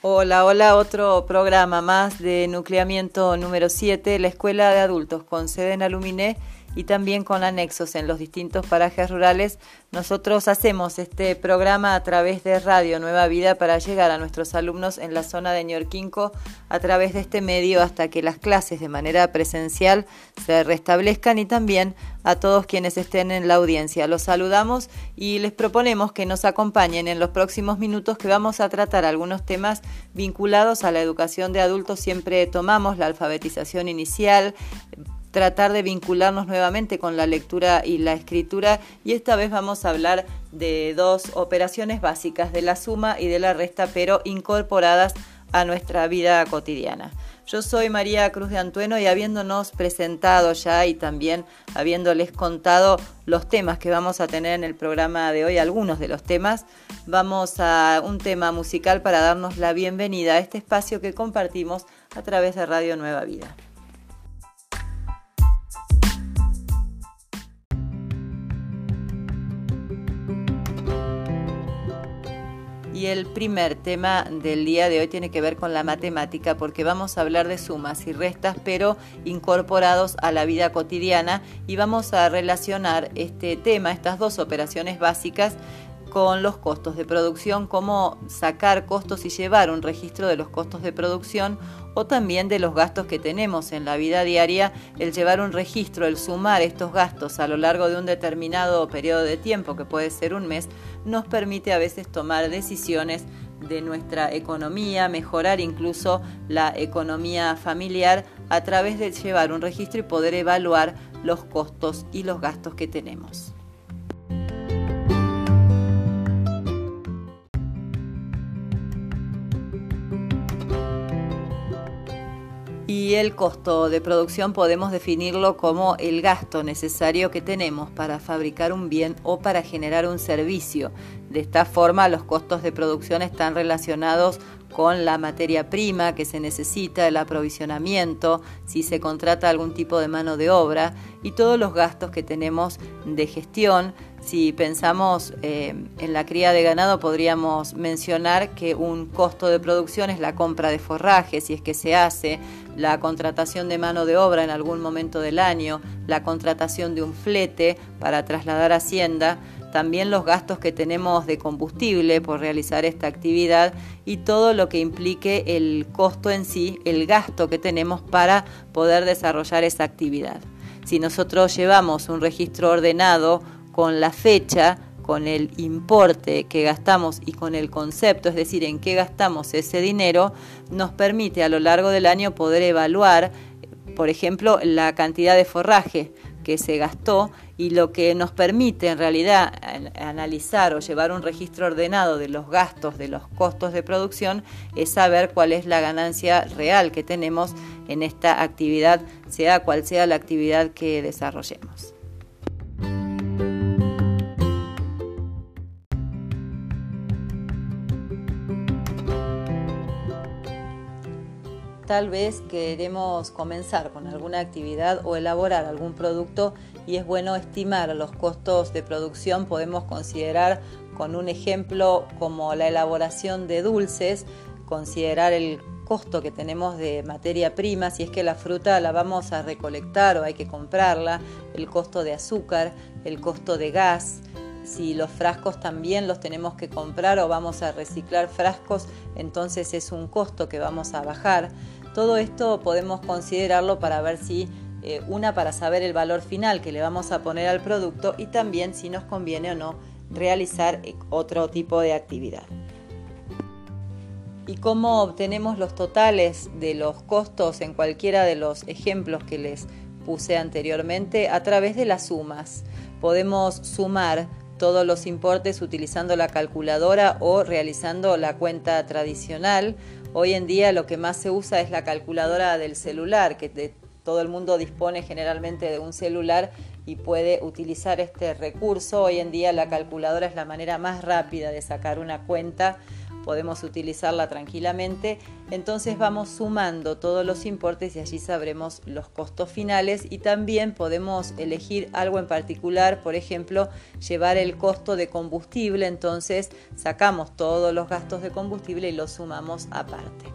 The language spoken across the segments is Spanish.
Hola, hola, otro programa más de nucleamiento número 7, la Escuela de Adultos con sede en Aluminé y también con anexos en los distintos parajes rurales. Nosotros hacemos este programa a través de Radio Nueva Vida para llegar a nuestros alumnos en la zona de Ñorquinco a través de este medio hasta que las clases de manera presencial se restablezcan y también a todos quienes estén en la audiencia. Los saludamos y les proponemos que nos acompañen en los próximos minutos que vamos a tratar algunos temas vinculados a la educación de adultos. Siempre tomamos la alfabetización inicial, tratar de vincularnos nuevamente con la lectura y la escritura y esta vez vamos a hablar de dos operaciones básicas, de la suma y de la resta, pero incorporadas a nuestra vida cotidiana. Yo soy María Cruz de Antueno y habiéndonos presentado ya y también habiéndoles contado los temas que vamos a tener en el programa de hoy, algunos de los temas, vamos a un tema musical para darnos la bienvenida a este espacio que compartimos a través de Radio Nueva Vida. Y el primer tema del día de hoy tiene que ver con la matemática porque vamos a hablar de sumas y restas pero incorporados a la vida cotidiana y vamos a relacionar este tema, estas dos operaciones básicas con los costos de producción, cómo sacar costos y llevar un registro de los costos de producción o también de los gastos que tenemos en la vida diaria, el llevar un registro, el sumar estos gastos a lo largo de un determinado periodo de tiempo, que puede ser un mes, nos permite a veces tomar decisiones de nuestra economía, mejorar incluso la economía familiar a través de llevar un registro y poder evaluar los costos y los gastos que tenemos. Y el costo de producción podemos definirlo como el gasto necesario que tenemos para fabricar un bien o para generar un servicio. De esta forma, los costos de producción están relacionados con la materia prima que se necesita, el aprovisionamiento, si se contrata algún tipo de mano de obra y todos los gastos que tenemos de gestión. Si pensamos eh, en la cría de ganado, podríamos mencionar que un costo de producción es la compra de forraje, si es que se hace, la contratación de mano de obra en algún momento del año, la contratación de un flete para trasladar hacienda también los gastos que tenemos de combustible por realizar esta actividad y todo lo que implique el costo en sí, el gasto que tenemos para poder desarrollar esa actividad. Si nosotros llevamos un registro ordenado con la fecha, con el importe que gastamos y con el concepto, es decir, en qué gastamos ese dinero, nos permite a lo largo del año poder evaluar, por ejemplo, la cantidad de forraje que se gastó y lo que nos permite en realidad analizar o llevar un registro ordenado de los gastos, de los costos de producción, es saber cuál es la ganancia real que tenemos en esta actividad, sea cual sea la actividad que desarrollemos. Tal vez queremos comenzar con alguna actividad o elaborar algún producto y es bueno estimar los costos de producción. Podemos considerar con un ejemplo como la elaboración de dulces, considerar el costo que tenemos de materia prima, si es que la fruta la vamos a recolectar o hay que comprarla, el costo de azúcar, el costo de gas, si los frascos también los tenemos que comprar o vamos a reciclar frascos, entonces es un costo que vamos a bajar. Todo esto podemos considerarlo para ver si eh, una para saber el valor final que le vamos a poner al producto y también si nos conviene o no realizar eh, otro tipo de actividad. ¿Y cómo obtenemos los totales de los costos en cualquiera de los ejemplos que les puse anteriormente? A través de las sumas. Podemos sumar todos los importes utilizando la calculadora o realizando la cuenta tradicional Hoy en día lo que más se usa es la calculadora del celular, que todo el mundo dispone generalmente de un celular y puede utilizar este recurso. Hoy en día la calculadora es la manera más rápida de sacar una cuenta podemos utilizarla tranquilamente. Entonces vamos sumando todos los importes y allí sabremos los costos finales y también podemos elegir algo en particular, por ejemplo, llevar el costo de combustible, entonces sacamos todos los gastos de combustible y los sumamos aparte.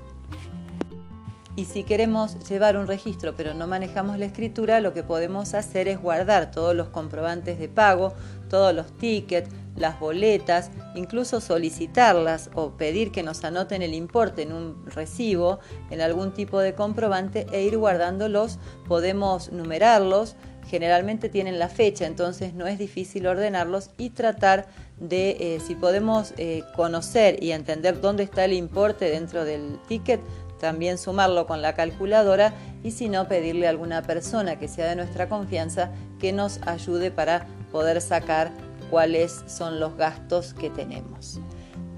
Y si queremos llevar un registro pero no manejamos la escritura, lo que podemos hacer es guardar todos los comprobantes de pago, todos los tickets, las boletas, incluso solicitarlas o pedir que nos anoten el importe en un recibo, en algún tipo de comprobante e ir guardándolos. Podemos numerarlos, generalmente tienen la fecha, entonces no es difícil ordenarlos y tratar de, eh, si podemos eh, conocer y entender dónde está el importe dentro del ticket, también sumarlo con la calculadora y si no pedirle a alguna persona que sea de nuestra confianza que nos ayude para poder sacar cuáles son los gastos que tenemos.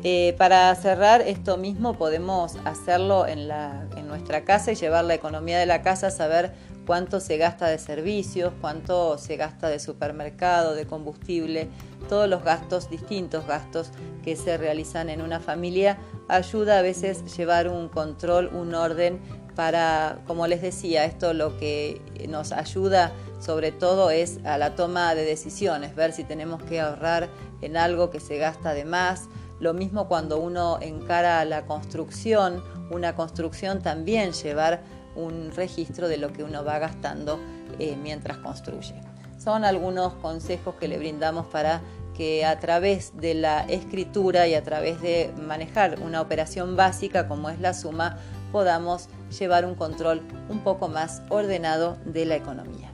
Eh, para cerrar esto mismo podemos hacerlo en, en nuestra casa y llevar la economía de la casa, saber cuánto se gasta de servicios, cuánto se gasta de supermercado, de combustible, todos los gastos, distintos gastos que se realizan en una familia, ayuda a veces llevar un control, un orden para, como les decía, esto lo que nos ayuda sobre todo es a la toma de decisiones, ver si tenemos que ahorrar en algo que se gasta de más. Lo mismo cuando uno encara la construcción, una construcción también llevar un registro de lo que uno va gastando eh, mientras construye. Son algunos consejos que le brindamos para que a través de la escritura y a través de manejar una operación básica como es la suma, podamos llevar un control un poco más ordenado de la economía.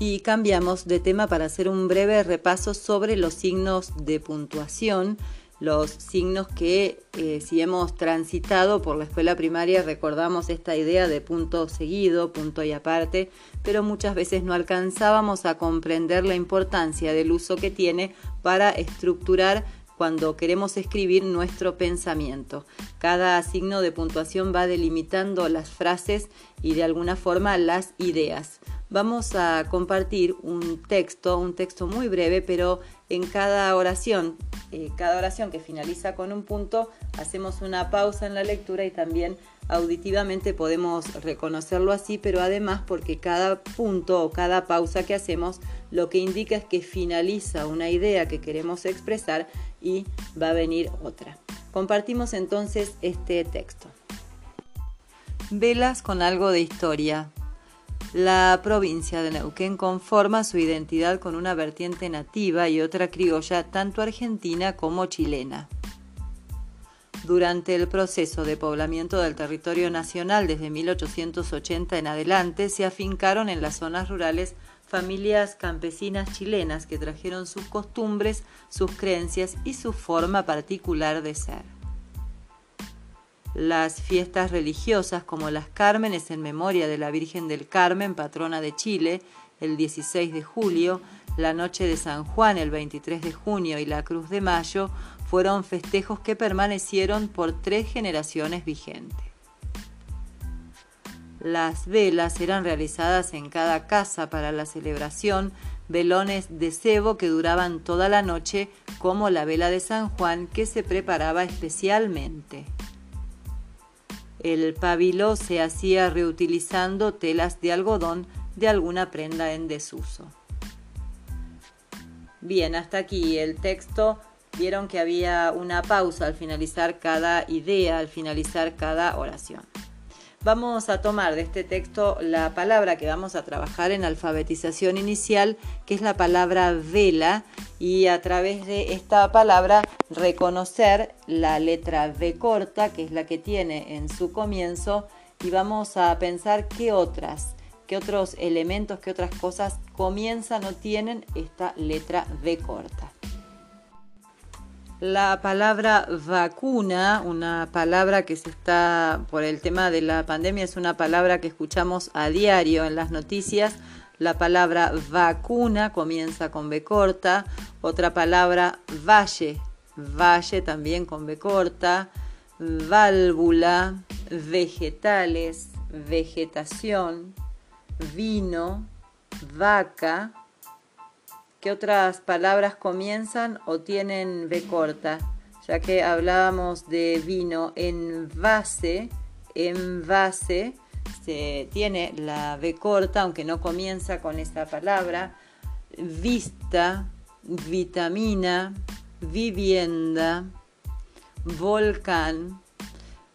Y cambiamos de tema para hacer un breve repaso sobre los signos de puntuación, los signos que eh, si hemos transitado por la escuela primaria recordamos esta idea de punto seguido, punto y aparte, pero muchas veces no alcanzábamos a comprender la importancia del uso que tiene para estructurar cuando queremos escribir nuestro pensamiento. Cada signo de puntuación va delimitando las frases y de alguna forma las ideas vamos a compartir un texto, un texto muy breve, pero en cada oración, eh, cada oración que finaliza con un punto, hacemos una pausa en la lectura y también auditivamente podemos reconocerlo así, pero además porque cada punto o cada pausa que hacemos lo que indica es que finaliza una idea que queremos expresar y va a venir otra. Compartimos entonces este texto. Velas con algo de historia. La provincia de Neuquén conforma su identidad con una vertiente nativa y otra criolla tanto argentina como chilena. Durante el proceso de poblamiento del territorio nacional desde 1880 en adelante se afincaron en las zonas rurales familias campesinas chilenas que trajeron sus costumbres, sus creencias y su forma particular de ser. Las fiestas religiosas como las Cármenes en memoria de la Virgen del Carmen, patrona de Chile, el 16 de julio, la Noche de San Juan el 23 de junio y la Cruz de Mayo fueron festejos que permanecieron por tres generaciones vigentes. Las velas eran realizadas en cada casa para la celebración, velones de cebo que duraban toda la noche, como la vela de San Juan que se preparaba especialmente. El pabilo se hacía reutilizando telas de algodón de alguna prenda en desuso. Bien, hasta aquí el texto. Vieron que había una pausa al finalizar cada idea, al finalizar cada oración. Vamos a tomar de este texto la palabra que vamos a trabajar en alfabetización inicial, que es la palabra vela, y a través de esta palabra reconocer la letra V corta, que es la que tiene en su comienzo, y vamos a pensar qué otras, qué otros elementos, qué otras cosas comienzan o tienen esta letra V corta. La palabra vacuna, una palabra que se está, por el tema de la pandemia, es una palabra que escuchamos a diario en las noticias. La palabra vacuna comienza con B corta. Otra palabra, valle, valle también con B corta. Válvula, vegetales, vegetación, vino, vaca. ¿Qué otras palabras comienzan o tienen B corta? Ya que hablábamos de vino en base, en base, se tiene la B corta, aunque no comienza con esta palabra. Vista, vitamina, vivienda, volcán.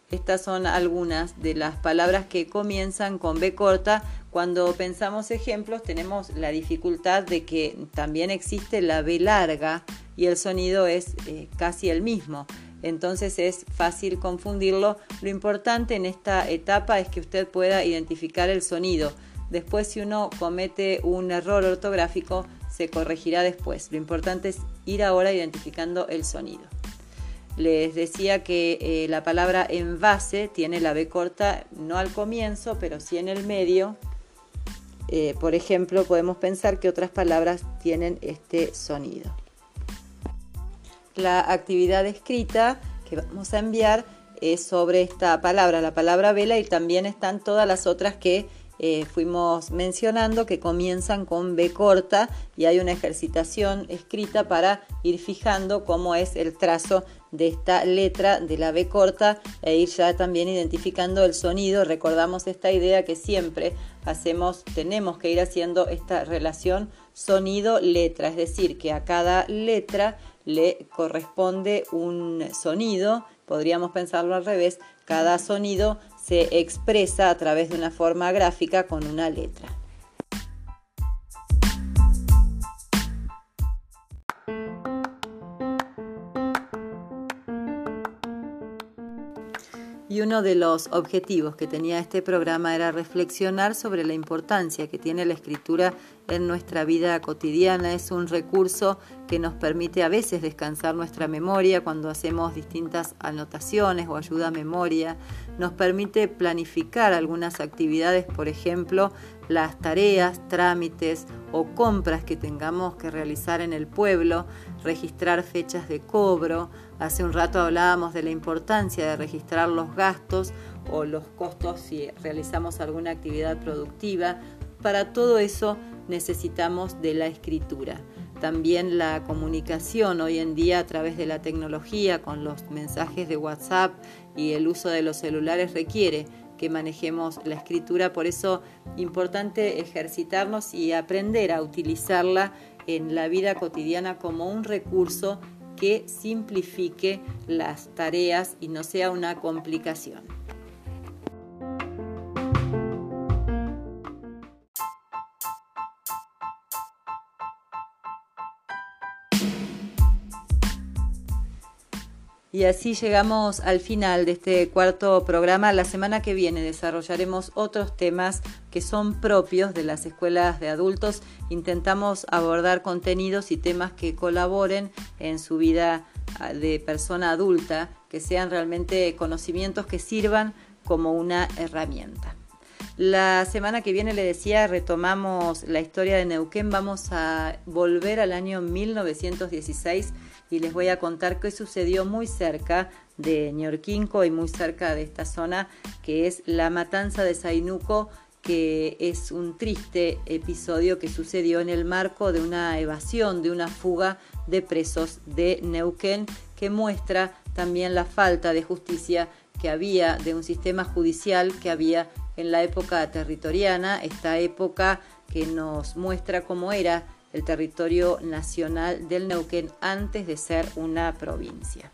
Estas son algunas de las palabras que comienzan con B corta. Cuando pensamos ejemplos tenemos la dificultad de que también existe la B larga y el sonido es eh, casi el mismo. Entonces es fácil confundirlo. Lo importante en esta etapa es que usted pueda identificar el sonido. Después si uno comete un error ortográfico se corregirá después. Lo importante es ir ahora identificando el sonido. Les decía que eh, la palabra envase tiene la B corta no al comienzo, pero sí en el medio. Eh, por ejemplo, podemos pensar que otras palabras tienen este sonido. La actividad escrita que vamos a enviar es sobre esta palabra, la palabra vela, y también están todas las otras que eh, fuimos mencionando que comienzan con B corta y hay una ejercitación escrita para ir fijando cómo es el trazo de esta letra de la B corta e ir ya también identificando el sonido. Recordamos esta idea que siempre hacemos, tenemos que ir haciendo esta relación sonido-letra, es decir, que a cada letra le corresponde un sonido, podríamos pensarlo al revés, cada sonido se expresa a través de una forma gráfica con una letra. Y uno de los objetivos que tenía este programa era reflexionar sobre la importancia que tiene la escritura en nuestra vida cotidiana. Es un recurso que nos permite a veces descansar nuestra memoria cuando hacemos distintas anotaciones o ayuda a memoria. Nos permite planificar algunas actividades, por ejemplo, las tareas, trámites o compras que tengamos que realizar en el pueblo, registrar fechas de cobro. Hace un rato hablábamos de la importancia de registrar los gastos o los costos si realizamos alguna actividad productiva. Para todo eso necesitamos de la escritura. También la comunicación hoy en día a través de la tecnología con los mensajes de WhatsApp y el uso de los celulares requiere que manejemos la escritura, por eso importante ejercitarnos y aprender a utilizarla en la vida cotidiana como un recurso que simplifique las tareas y no sea una complicación. Y así llegamos al final de este cuarto programa. La semana que viene desarrollaremos otros temas que son propios de las escuelas de adultos. Intentamos abordar contenidos y temas que colaboren en su vida ah, de persona adulta, que sean realmente conocimientos que sirvan como una herramienta. La semana que viene le decía, retomamos la historia de Neuquén, vamos a volver al año 1916 y les voy a contar qué sucedió muy cerca de Ñorquinco y muy cerca de esta zona, que es la matanza de Zainuco, que es un triste episodio que sucedió en el marco de una evasión, de una fuga de presos de Neuquén, que muestra también la falta de justicia que había, de un sistema judicial que había en la época territoriana, esta época que nos muestra cómo era el territorio nacional del Neuquén antes de ser una provincia.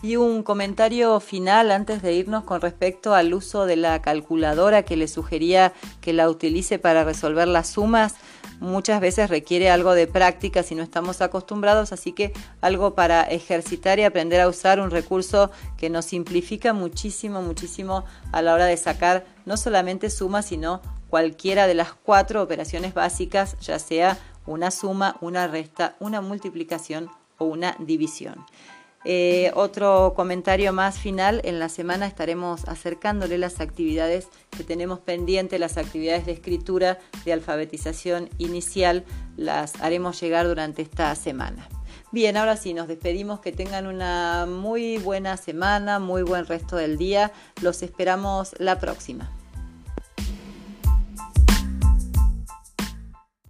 Y un comentario final antes de irnos con respecto al uso de la calculadora que le sugería que la utilice para resolver las sumas. Muchas veces requiere algo de práctica si no estamos acostumbrados, así que algo para ejercitar y aprender a usar un recurso que nos simplifica muchísimo, muchísimo a la hora de sacar no solamente sumas, sino cualquiera de las cuatro operaciones básicas, ya sea una suma, una resta, una multiplicación o una división. Eh, otro comentario más final, en la semana estaremos acercándole las actividades que tenemos pendientes, las actividades de escritura, de alfabetización inicial, las haremos llegar durante esta semana. Bien, ahora sí, nos despedimos, que tengan una muy buena semana, muy buen resto del día. Los esperamos la próxima.